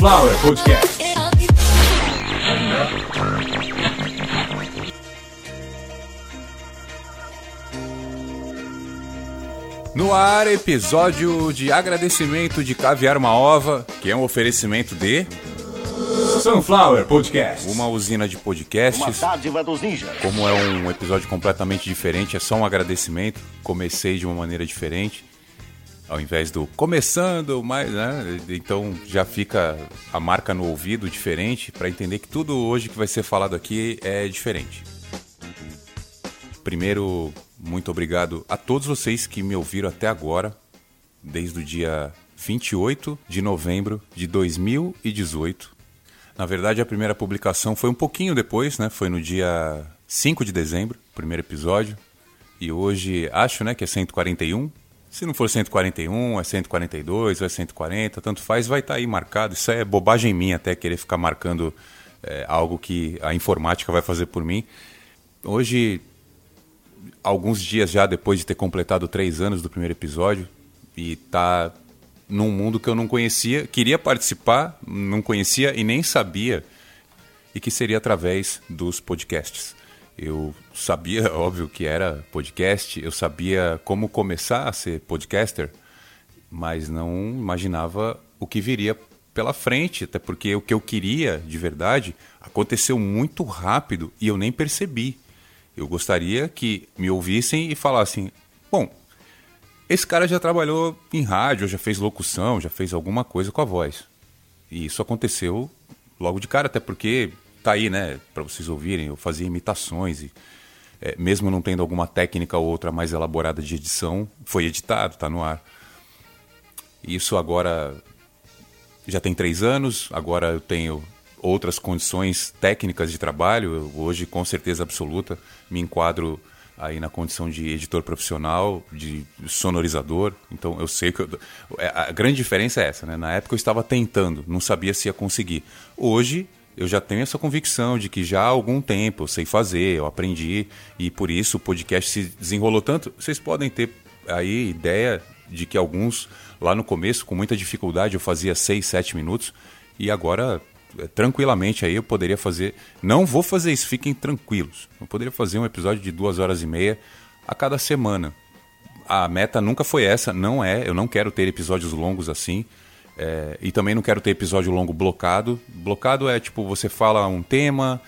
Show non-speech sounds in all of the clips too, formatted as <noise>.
Sunflower Podcast. No ar, episódio de agradecimento de Caviar uma Ova, que é um oferecimento de Sunflower Podcast. Uma usina de podcasts. Uma dádiva dos ninjas. Como é um episódio completamente diferente, é só um agradecimento. Comecei de uma maneira diferente. Ao invés do começando, mas, né? Então já fica a marca no ouvido diferente para entender que tudo hoje que vai ser falado aqui é diferente. Primeiro, muito obrigado a todos vocês que me ouviram até agora, desde o dia 28 de novembro de 2018. Na verdade, a primeira publicação foi um pouquinho depois, né? Foi no dia 5 de dezembro, primeiro episódio. E hoje acho, né, que é 141. Se não for 141, é 142, ou é 140, tanto faz, vai estar tá aí marcado. Isso é bobagem minha até querer ficar marcando é, algo que a informática vai fazer por mim. Hoje, alguns dias já depois de ter completado três anos do primeiro episódio, e tá num mundo que eu não conhecia, queria participar, não conhecia e nem sabia, e que seria através dos podcasts. Eu sabia, <laughs> óbvio, que era podcast, eu sabia como começar a ser podcaster, mas não imaginava o que viria pela frente, até porque o que eu queria de verdade aconteceu muito rápido e eu nem percebi. Eu gostaria que me ouvissem e falassem: bom, esse cara já trabalhou em rádio, já fez locução, já fez alguma coisa com a voz. E isso aconteceu logo de cara, até porque tá aí, né, para vocês ouvirem, eu fazia imitações e é, mesmo não tendo alguma técnica ou outra mais elaborada de edição, foi editado, tá no ar. Isso agora já tem três anos, agora eu tenho outras condições técnicas de trabalho, eu, hoje com certeza absoluta me enquadro aí na condição de editor profissional, de sonorizador. Então eu sei que eu, é, a grande diferença é essa, né? Na época eu estava tentando, não sabia se ia conseguir. Hoje eu já tenho essa convicção de que já há algum tempo eu sei fazer, eu aprendi e por isso o podcast se desenrolou tanto. Vocês podem ter aí ideia de que alguns lá no começo com muita dificuldade eu fazia 6, 7 minutos e agora é, tranquilamente aí eu poderia fazer. Não vou fazer isso, fiquem tranquilos. Eu poderia fazer um episódio de duas horas e meia a cada semana. A meta nunca foi essa, não é. Eu não quero ter episódios longos assim. É, e também não quero ter episódio longo blocado. Blocado é tipo, você fala um tema,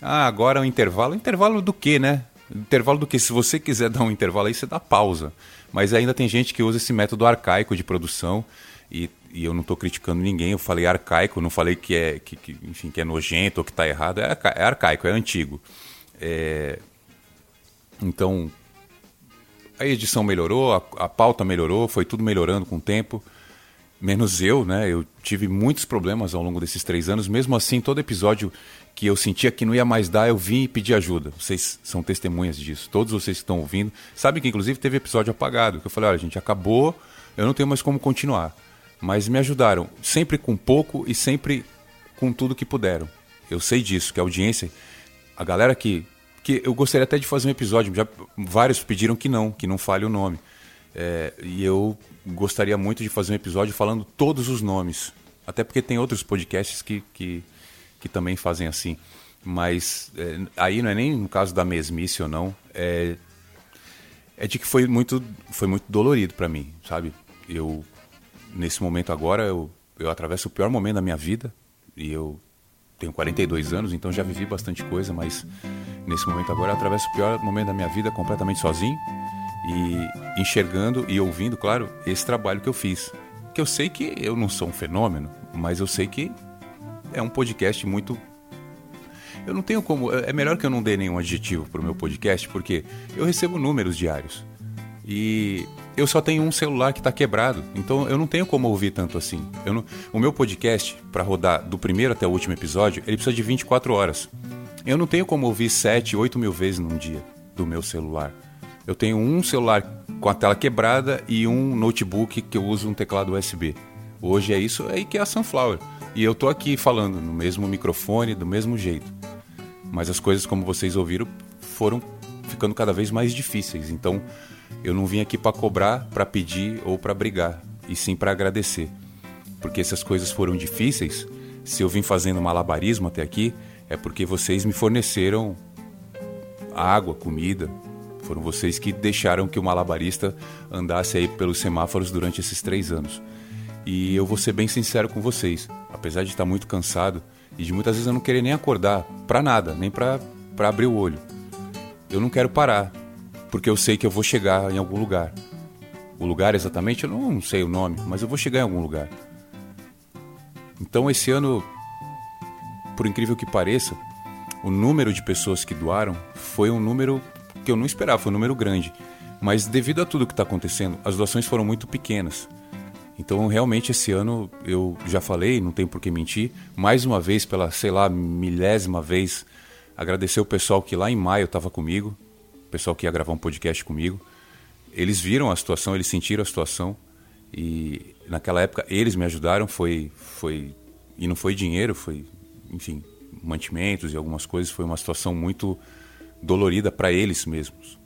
ah, agora é um intervalo. Intervalo do quê, né? Intervalo do que? Se você quiser dar um intervalo aí, você dá pausa. Mas ainda tem gente que usa esse método arcaico de produção e, e eu não estou criticando ninguém. Eu falei arcaico, não falei que é, que, que enfim, que é nojento ou que está errado. É, é, arcaico, é antigo. É... Então, a edição melhorou, a, a pauta melhorou, foi tudo melhorando com o tempo menos eu, né? Eu tive muitos problemas ao longo desses três anos. Mesmo assim, todo episódio que eu sentia que não ia mais dar, eu vim e pedi ajuda. Vocês são testemunhas disso. Todos vocês que estão ouvindo sabem que, inclusive, teve episódio apagado. Que eu falei, olha, gente, acabou, eu não tenho mais como continuar. Mas me ajudaram, sempre com pouco e sempre com tudo que puderam. Eu sei disso, que a audiência, a galera que. que eu gostaria até de fazer um episódio, já vários pediram que não, que não fale o nome. É, e eu gostaria muito de fazer um episódio falando todos os nomes. Até porque tem outros podcasts que, que, que também fazem assim. Mas é, aí não é nem no caso da mesmice ou não. É, é de que foi muito, foi muito dolorido para mim, sabe? Eu, nesse momento agora, eu, eu atravesso o pior momento da minha vida. E eu tenho 42 anos, então já vivi bastante coisa, mas nesse momento agora eu atravesso o pior momento da minha vida completamente sozinho e enxergando e ouvindo, claro, esse trabalho que eu fiz. Que eu sei que eu não sou um fenômeno, mas eu sei que é um podcast muito. Eu não tenho como. É melhor que eu não dê nenhum adjetivo para o meu podcast, porque eu recebo números diários. E eu só tenho um celular que está quebrado, então eu não tenho como ouvir tanto assim. Não... o meu podcast, para rodar do primeiro até o último episódio, ele precisa de 24 horas. Eu não tenho como ouvir 7, 8 mil vezes num dia do meu celular. Eu tenho um celular com a tela quebrada e um notebook que eu uso um teclado USB. Hoje é isso aí que é a Sunflower. E eu tô aqui falando no mesmo microfone, do mesmo jeito. Mas as coisas, como vocês ouviram, foram ficando cada vez mais difíceis. Então, eu não vim aqui para cobrar, para pedir ou para brigar, e sim para agradecer. Porque essas coisas foram difíceis Se eu vim fazendo malabarismo até aqui, é porque vocês me forneceram água, comida. Foram vocês que deixaram que o malabarista andasse aí pelos semáforos durante esses três anos. E eu vou ser bem sincero com vocês. Apesar de estar muito cansado e de muitas vezes eu não querer nem acordar para nada, nem para abrir o olho. Eu não quero parar, porque eu sei que eu vou chegar em algum lugar. O lugar exatamente, eu não sei o nome, mas eu vou chegar em algum lugar. Então esse ano, por incrível que pareça, o número de pessoas que doaram foi um número que eu não esperava, foi um número grande. Mas devido a tudo que está acontecendo, as doações foram muito pequenas. Então, realmente, esse ano, eu já falei, não tem por que mentir, mais uma vez, pela, sei lá, milésima vez, agradecer o pessoal que lá em maio estava comigo, o pessoal que ia gravar um podcast comigo. Eles viram a situação, eles sentiram a situação e naquela época eles me ajudaram, foi, foi e não foi dinheiro, foi, enfim, mantimentos e algumas coisas, foi uma situação muito dolorida para eles mesmos.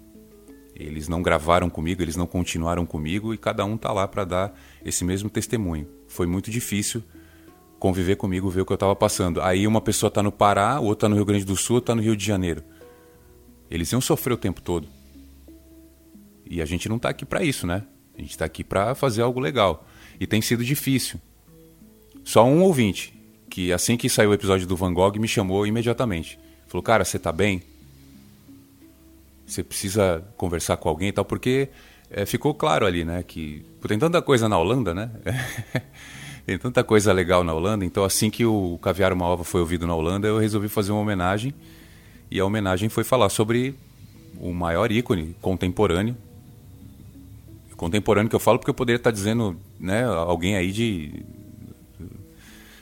Eles não gravaram comigo, eles não continuaram comigo e cada um tá lá para dar esse mesmo testemunho. Foi muito difícil conviver comigo, ver o que eu estava passando. Aí uma pessoa está no Pará, outra está no Rio Grande do Sul, está no Rio de Janeiro. Eles iam sofrer o tempo todo. E a gente não está aqui para isso, né? A gente está aqui para fazer algo legal. E tem sido difícil. Só um ouvinte, que assim que saiu o episódio do Van Gogh, me chamou imediatamente. Falou, cara, você está bem? Você precisa conversar com alguém e tal, porque é, ficou claro ali, né? Que tem tanta coisa na Holanda, né? <laughs> tem tanta coisa legal na Holanda. Então, assim que o Caviar Uma Ova foi ouvido na Holanda, eu resolvi fazer uma homenagem. E a homenagem foi falar sobre o maior ícone contemporâneo. Contemporâneo que eu falo porque eu poderia estar dizendo né, alguém aí de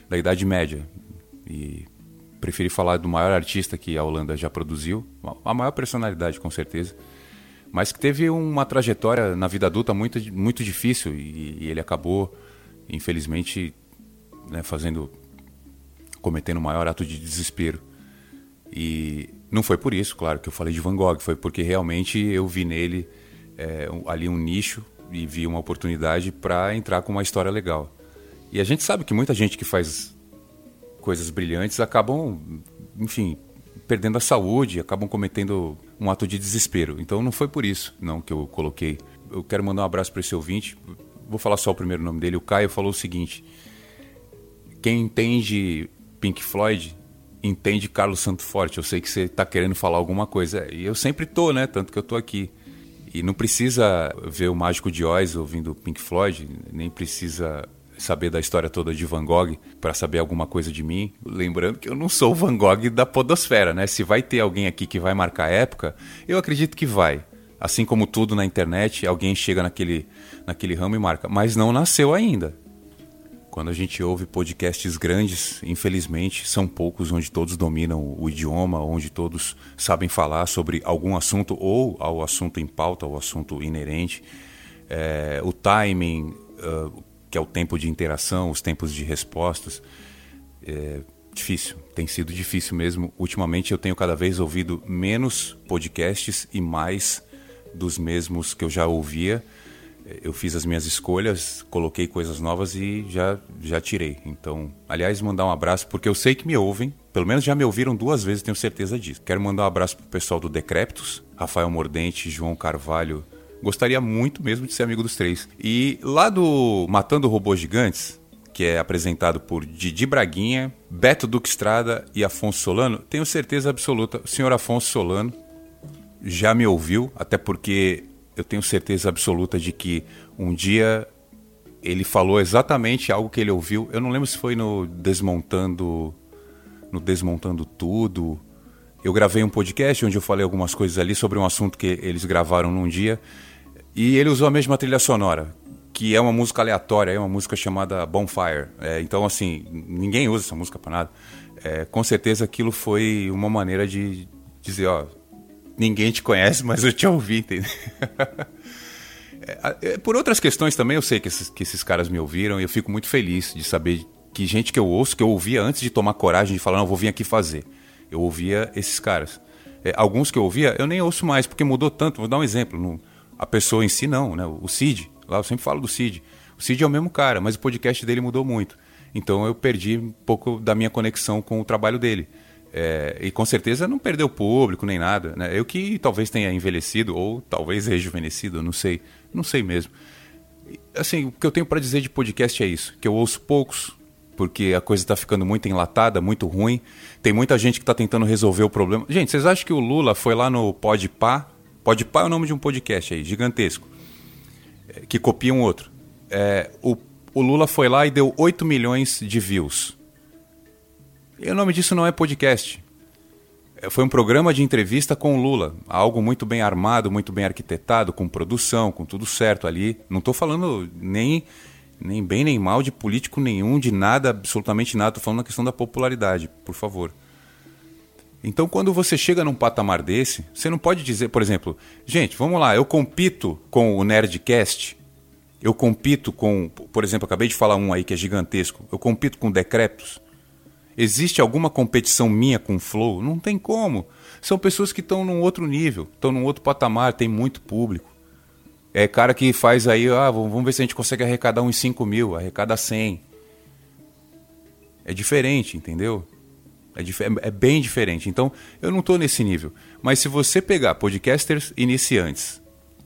da Idade Média. E preferi falar do maior artista que a Holanda já produziu, a maior personalidade com certeza, mas que teve uma trajetória na vida adulta muito, muito difícil e, e ele acabou, infelizmente, né, fazendo, cometendo o maior ato de desespero. E não foi por isso, claro, que eu falei de Van Gogh, foi porque realmente eu vi nele é, ali um nicho e vi uma oportunidade para entrar com uma história legal. E a gente sabe que muita gente que faz coisas brilhantes acabam, enfim, perdendo a saúde, acabam cometendo um ato de desespero. Então não foi por isso não que eu coloquei. Eu quero mandar um abraço para esse ouvinte. Vou falar só o primeiro nome dele. O Caio falou o seguinte: quem entende Pink Floyd entende Carlos Santo Forte. Eu sei que você está querendo falar alguma coisa. E eu sempre tô, né? Tanto que eu tô aqui. E não precisa ver o Mágico de Oz ouvindo Pink Floyd, nem precisa saber da história toda de Van Gogh para saber alguma coisa de mim. Lembrando que eu não sou o Van Gogh da podosfera, né? Se vai ter alguém aqui que vai marcar a época, eu acredito que vai. Assim como tudo na internet, alguém chega naquele, naquele ramo e marca. Mas não nasceu ainda. Quando a gente ouve podcasts grandes, infelizmente, são poucos onde todos dominam o idioma, onde todos sabem falar sobre algum assunto ou ao assunto em pauta, ao assunto inerente. É, o timing, uh, que é o tempo de interação, os tempos de respostas. É difícil, tem sido difícil mesmo. Ultimamente eu tenho cada vez ouvido menos podcasts e mais dos mesmos que eu já ouvia. Eu fiz as minhas escolhas, coloquei coisas novas e já, já tirei. Então, aliás, mandar um abraço, porque eu sei que me ouvem, pelo menos já me ouviram duas vezes, tenho certeza disso. Quero mandar um abraço pro pessoal do Decreptus, Rafael Mordente, João Carvalho, Gostaria muito mesmo de ser amigo dos três. E lá do Matando Robôs Gigantes, que é apresentado por Didi Braguinha, Beto Duque Estrada e Afonso Solano, tenho certeza absoluta, o senhor Afonso Solano já me ouviu, até porque eu tenho certeza absoluta de que um dia ele falou exatamente algo que ele ouviu. Eu não lembro se foi no Desmontando no Desmontando Tudo. Eu gravei um podcast onde eu falei algumas coisas ali sobre um assunto que eles gravaram num dia e ele usou a mesma trilha sonora, que é uma música aleatória, é uma música chamada Bonfire. É, então, assim, ninguém usa essa música para nada. É, com certeza aquilo foi uma maneira de dizer, ó, ninguém te conhece, <laughs> mas eu te ouvi, entendeu? <laughs> É, é, por outras questões também, eu sei que esses, que esses caras me ouviram e eu fico muito feliz de saber que gente que eu ouço, que eu ouvia antes de tomar coragem de falar, não, vou vir aqui fazer. Eu ouvia esses caras. É, alguns que eu ouvia, eu nem ouço mais, porque mudou tanto. Vou dar um exemplo. No, a pessoa em si não, né? O Cid, lá eu sempre falo do Cid. O Cid é o mesmo cara, mas o podcast dele mudou muito. Então eu perdi um pouco da minha conexão com o trabalho dele. É, e com certeza não perdeu público nem nada. Né? Eu que talvez tenha envelhecido ou talvez rejuvenescido, não sei. Não sei mesmo. Assim, o que eu tenho para dizer de podcast é isso: que eu ouço poucos, porque a coisa está ficando muito enlatada, muito ruim. Tem muita gente que está tentando resolver o problema. Gente, vocês acham que o Lula foi lá no Podpah? Podpah é o nome de um podcast aí, gigantesco, é, que copia um outro. É, o, o Lula foi lá e deu 8 milhões de views. E o nome disso não é podcast. É, foi um programa de entrevista com o Lula. Algo muito bem armado, muito bem arquitetado, com produção, com tudo certo ali. Não estou falando nem nem bem nem mal de político nenhum, de nada, absolutamente nada. Estou falando na questão da popularidade, por favor. Então, quando você chega num patamar desse, você não pode dizer, por exemplo, gente, vamos lá, eu compito com o Nerdcast, eu compito com, por exemplo, acabei de falar um aí que é gigantesco, eu compito com Decreptos. Existe alguma competição minha com Flow? Não tem como. São pessoas que estão num outro nível, estão num outro patamar, tem muito público. É cara que faz aí, ah, vamos ver se a gente consegue arrecadar uns 5 mil, arrecada 100. É diferente, entendeu? É, é bem diferente. Então, eu não estou nesse nível. Mas se você pegar podcasters iniciantes,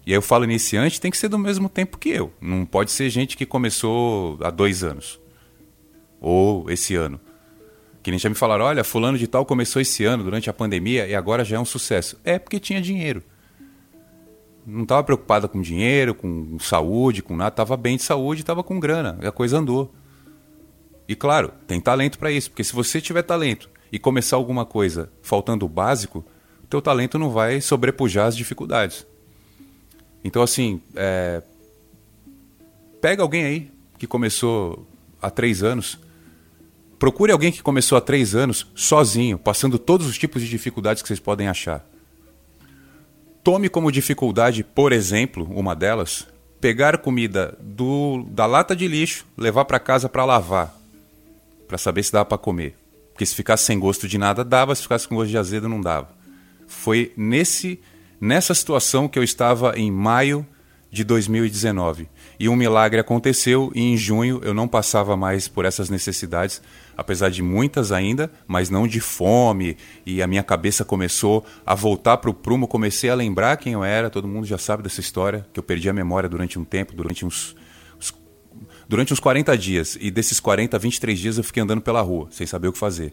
e aí eu falo iniciante, tem que ser do mesmo tempo que eu. Não pode ser gente que começou há dois anos. Ou esse ano. Que nem já me falaram, olha, fulano de tal começou esse ano, durante a pandemia, e agora já é um sucesso. É porque tinha dinheiro não estava preocupada com dinheiro, com saúde, com nada, estava bem de saúde, estava com grana, e a coisa andou. E claro, tem talento para isso, porque se você tiver talento e começar alguma coisa faltando o básico, teu talento não vai sobrepujar as dificuldades. Então assim, é... pega alguém aí que começou há três anos, procure alguém que começou há três anos sozinho, passando todos os tipos de dificuldades que vocês podem achar Tome como dificuldade, por exemplo, uma delas, pegar comida do, da lata de lixo, levar para casa para lavar, para saber se dava para comer. Porque se ficasse sem gosto de nada dava, se ficasse com gosto de azedo não dava. Foi nesse nessa situação que eu estava em maio de 2019. E um milagre aconteceu e em junho eu não passava mais por essas necessidades, apesar de muitas ainda, mas não de fome. E a minha cabeça começou a voltar para o prumo, comecei a lembrar quem eu era. Todo mundo já sabe dessa história, que eu perdi a memória durante um tempo, durante uns, uns durante uns 40 dias. E desses 40, 23 dias eu fiquei andando pela rua, sem saber o que fazer.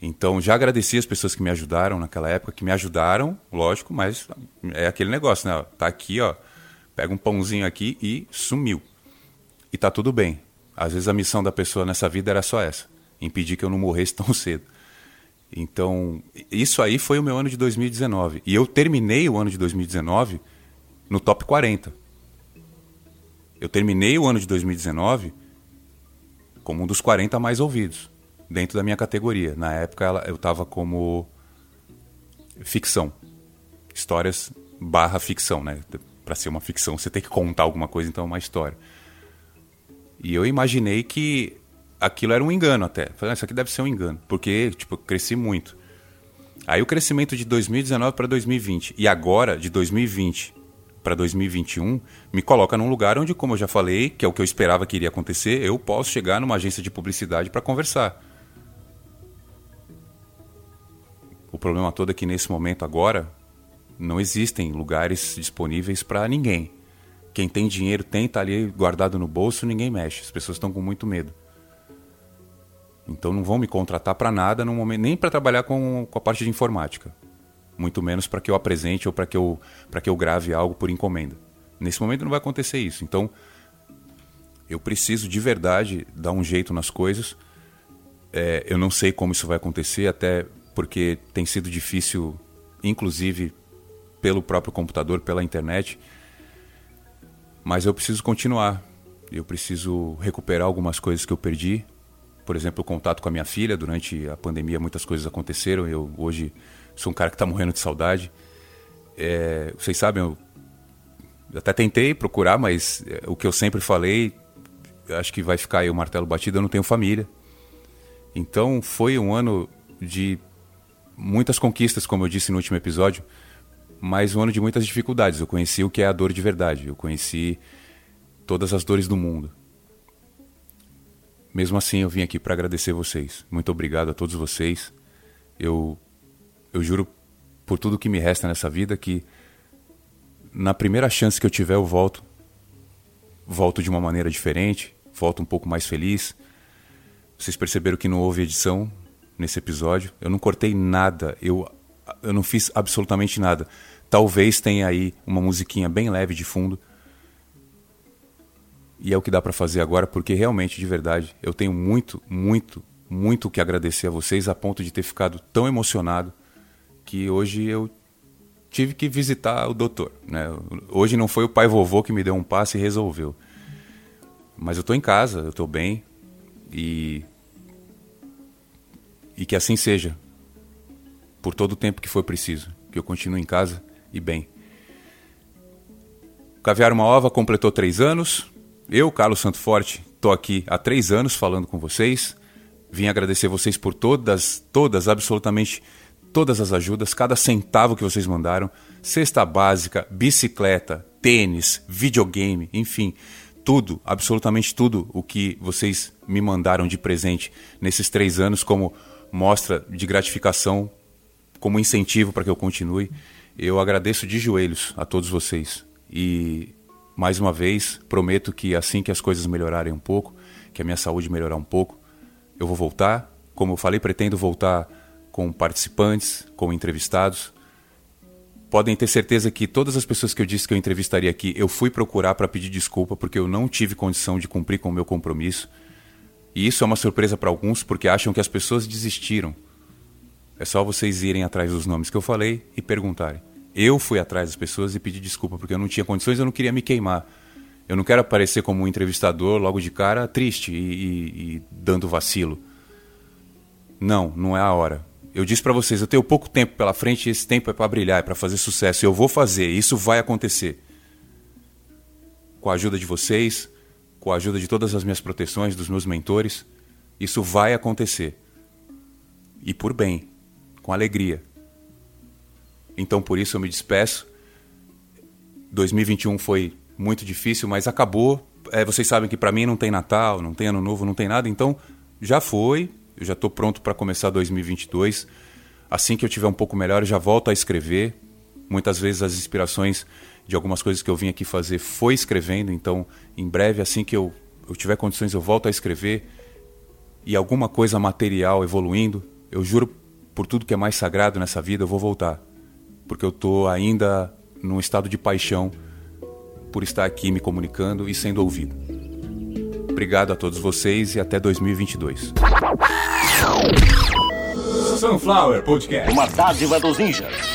Então já agradeci as pessoas que me ajudaram naquela época, que me ajudaram, lógico, mas é aquele negócio, né? Tá aqui, ó pega um pãozinho aqui e sumiu. E tá tudo bem. Às vezes a missão da pessoa nessa vida era só essa: impedir que eu não morresse <laughs> tão cedo. Então, isso aí foi o meu ano de 2019. E eu terminei o ano de 2019 no top 40. Eu terminei o ano de 2019 como um dos 40 mais ouvidos dentro da minha categoria. Na época eu estava como ficção. Histórias barra ficção, né? para ser uma ficção, você tem que contar alguma coisa, então é uma história. E eu imaginei que aquilo era um engano até. Falei, ah, isso aqui deve ser um engano, porque tipo, eu cresci muito. Aí o crescimento de 2019 para 2020 e agora de 2020 para 2021 me coloca num lugar onde, como eu já falei, que é o que eu esperava que iria acontecer, eu posso chegar numa agência de publicidade para conversar. O problema todo é que nesse momento agora não existem lugares disponíveis para ninguém. Quem tem dinheiro tem, tá ali guardado no bolso, ninguém mexe. As pessoas estão com muito medo. Então não vão me contratar para nada momento, nem para trabalhar com, com a parte de informática. Muito menos para que eu apresente ou para que eu para que eu grave algo por encomenda. Nesse momento não vai acontecer isso. Então eu preciso de verdade dar um jeito nas coisas. É, eu não sei como isso vai acontecer, até porque tem sido difícil, inclusive pelo próprio computador, pela internet. Mas eu preciso continuar. Eu preciso recuperar algumas coisas que eu perdi. Por exemplo, o contato com a minha filha. Durante a pandemia, muitas coisas aconteceram. Eu hoje sou um cara que está morrendo de saudade. É, vocês sabem, eu até tentei procurar, mas é, o que eu sempre falei, acho que vai ficar aí o martelo batido. Eu não tenho família. Então foi um ano de muitas conquistas, como eu disse no último episódio mas um ano de muitas dificuldades. Eu conheci o que é a dor de verdade. Eu conheci todas as dores do mundo. Mesmo assim, eu vim aqui para agradecer vocês. Muito obrigado a todos vocês. Eu, eu juro por tudo que me resta nessa vida que na primeira chance que eu tiver eu volto. Volto de uma maneira diferente, volto um pouco mais feliz. Vocês perceberam que não houve edição nesse episódio. Eu não cortei nada, eu, eu não fiz absolutamente nada. Talvez tenha aí uma musiquinha bem leve de fundo e é o que dá para fazer agora, porque realmente, de verdade, eu tenho muito, muito, muito que agradecer a vocês a ponto de ter ficado tão emocionado que hoje eu tive que visitar o doutor. Né? Hoje não foi o pai vovô que me deu um passe e resolveu. Mas eu estou em casa, eu estou bem e e que assim seja por todo o tempo que for preciso, que eu continue em casa e bem. Caviar uma Ova completou três anos, eu, Carlos Santo Forte, estou aqui há três anos falando com vocês. Vim agradecer vocês por todas, todas, absolutamente todas as ajudas, cada centavo que vocês mandaram. Cesta básica, bicicleta, tênis, videogame, enfim, tudo, absolutamente tudo o que vocês me mandaram de presente nesses três anos como mostra de gratificação, como incentivo para que eu continue. Eu agradeço de joelhos a todos vocês. E mais uma vez, prometo que assim que as coisas melhorarem um pouco, que a minha saúde melhorar um pouco, eu vou voltar. Como eu falei, pretendo voltar com participantes, com entrevistados. Podem ter certeza que todas as pessoas que eu disse que eu entrevistaria aqui, eu fui procurar para pedir desculpa porque eu não tive condição de cumprir com o meu compromisso. E isso é uma surpresa para alguns porque acham que as pessoas desistiram. É só vocês irem atrás dos nomes que eu falei e perguntarem. Eu fui atrás das pessoas e pedi desculpa, porque eu não tinha condições, eu não queria me queimar. Eu não quero aparecer como um entrevistador logo de cara triste e, e, e dando vacilo. Não, não é a hora. Eu disse para vocês, eu tenho pouco tempo pela frente e esse tempo é para brilhar, é para fazer sucesso. Eu vou fazer, isso vai acontecer. Com a ajuda de vocês, com a ajuda de todas as minhas proteções, dos meus mentores, isso vai acontecer. E por bem, com alegria. Então por isso eu me despeço. 2021 foi muito difícil, mas acabou. É, vocês sabem que para mim não tem Natal, não tem Ano Novo, não tem nada, então já foi. Eu já estou pronto para começar 2022. Assim que eu tiver um pouco melhor, eu já volto a escrever. Muitas vezes as inspirações de algumas coisas que eu vim aqui fazer foi escrevendo, então em breve, assim que eu, eu tiver condições, eu volto a escrever. E alguma coisa material evoluindo, eu juro por tudo que é mais sagrado nessa vida, eu vou voltar porque eu estou ainda num estado de paixão por estar aqui me comunicando e sendo ouvido. Obrigado a todos vocês e até 2022. Sunflower Podcast. Uma dádiva dos ninjas.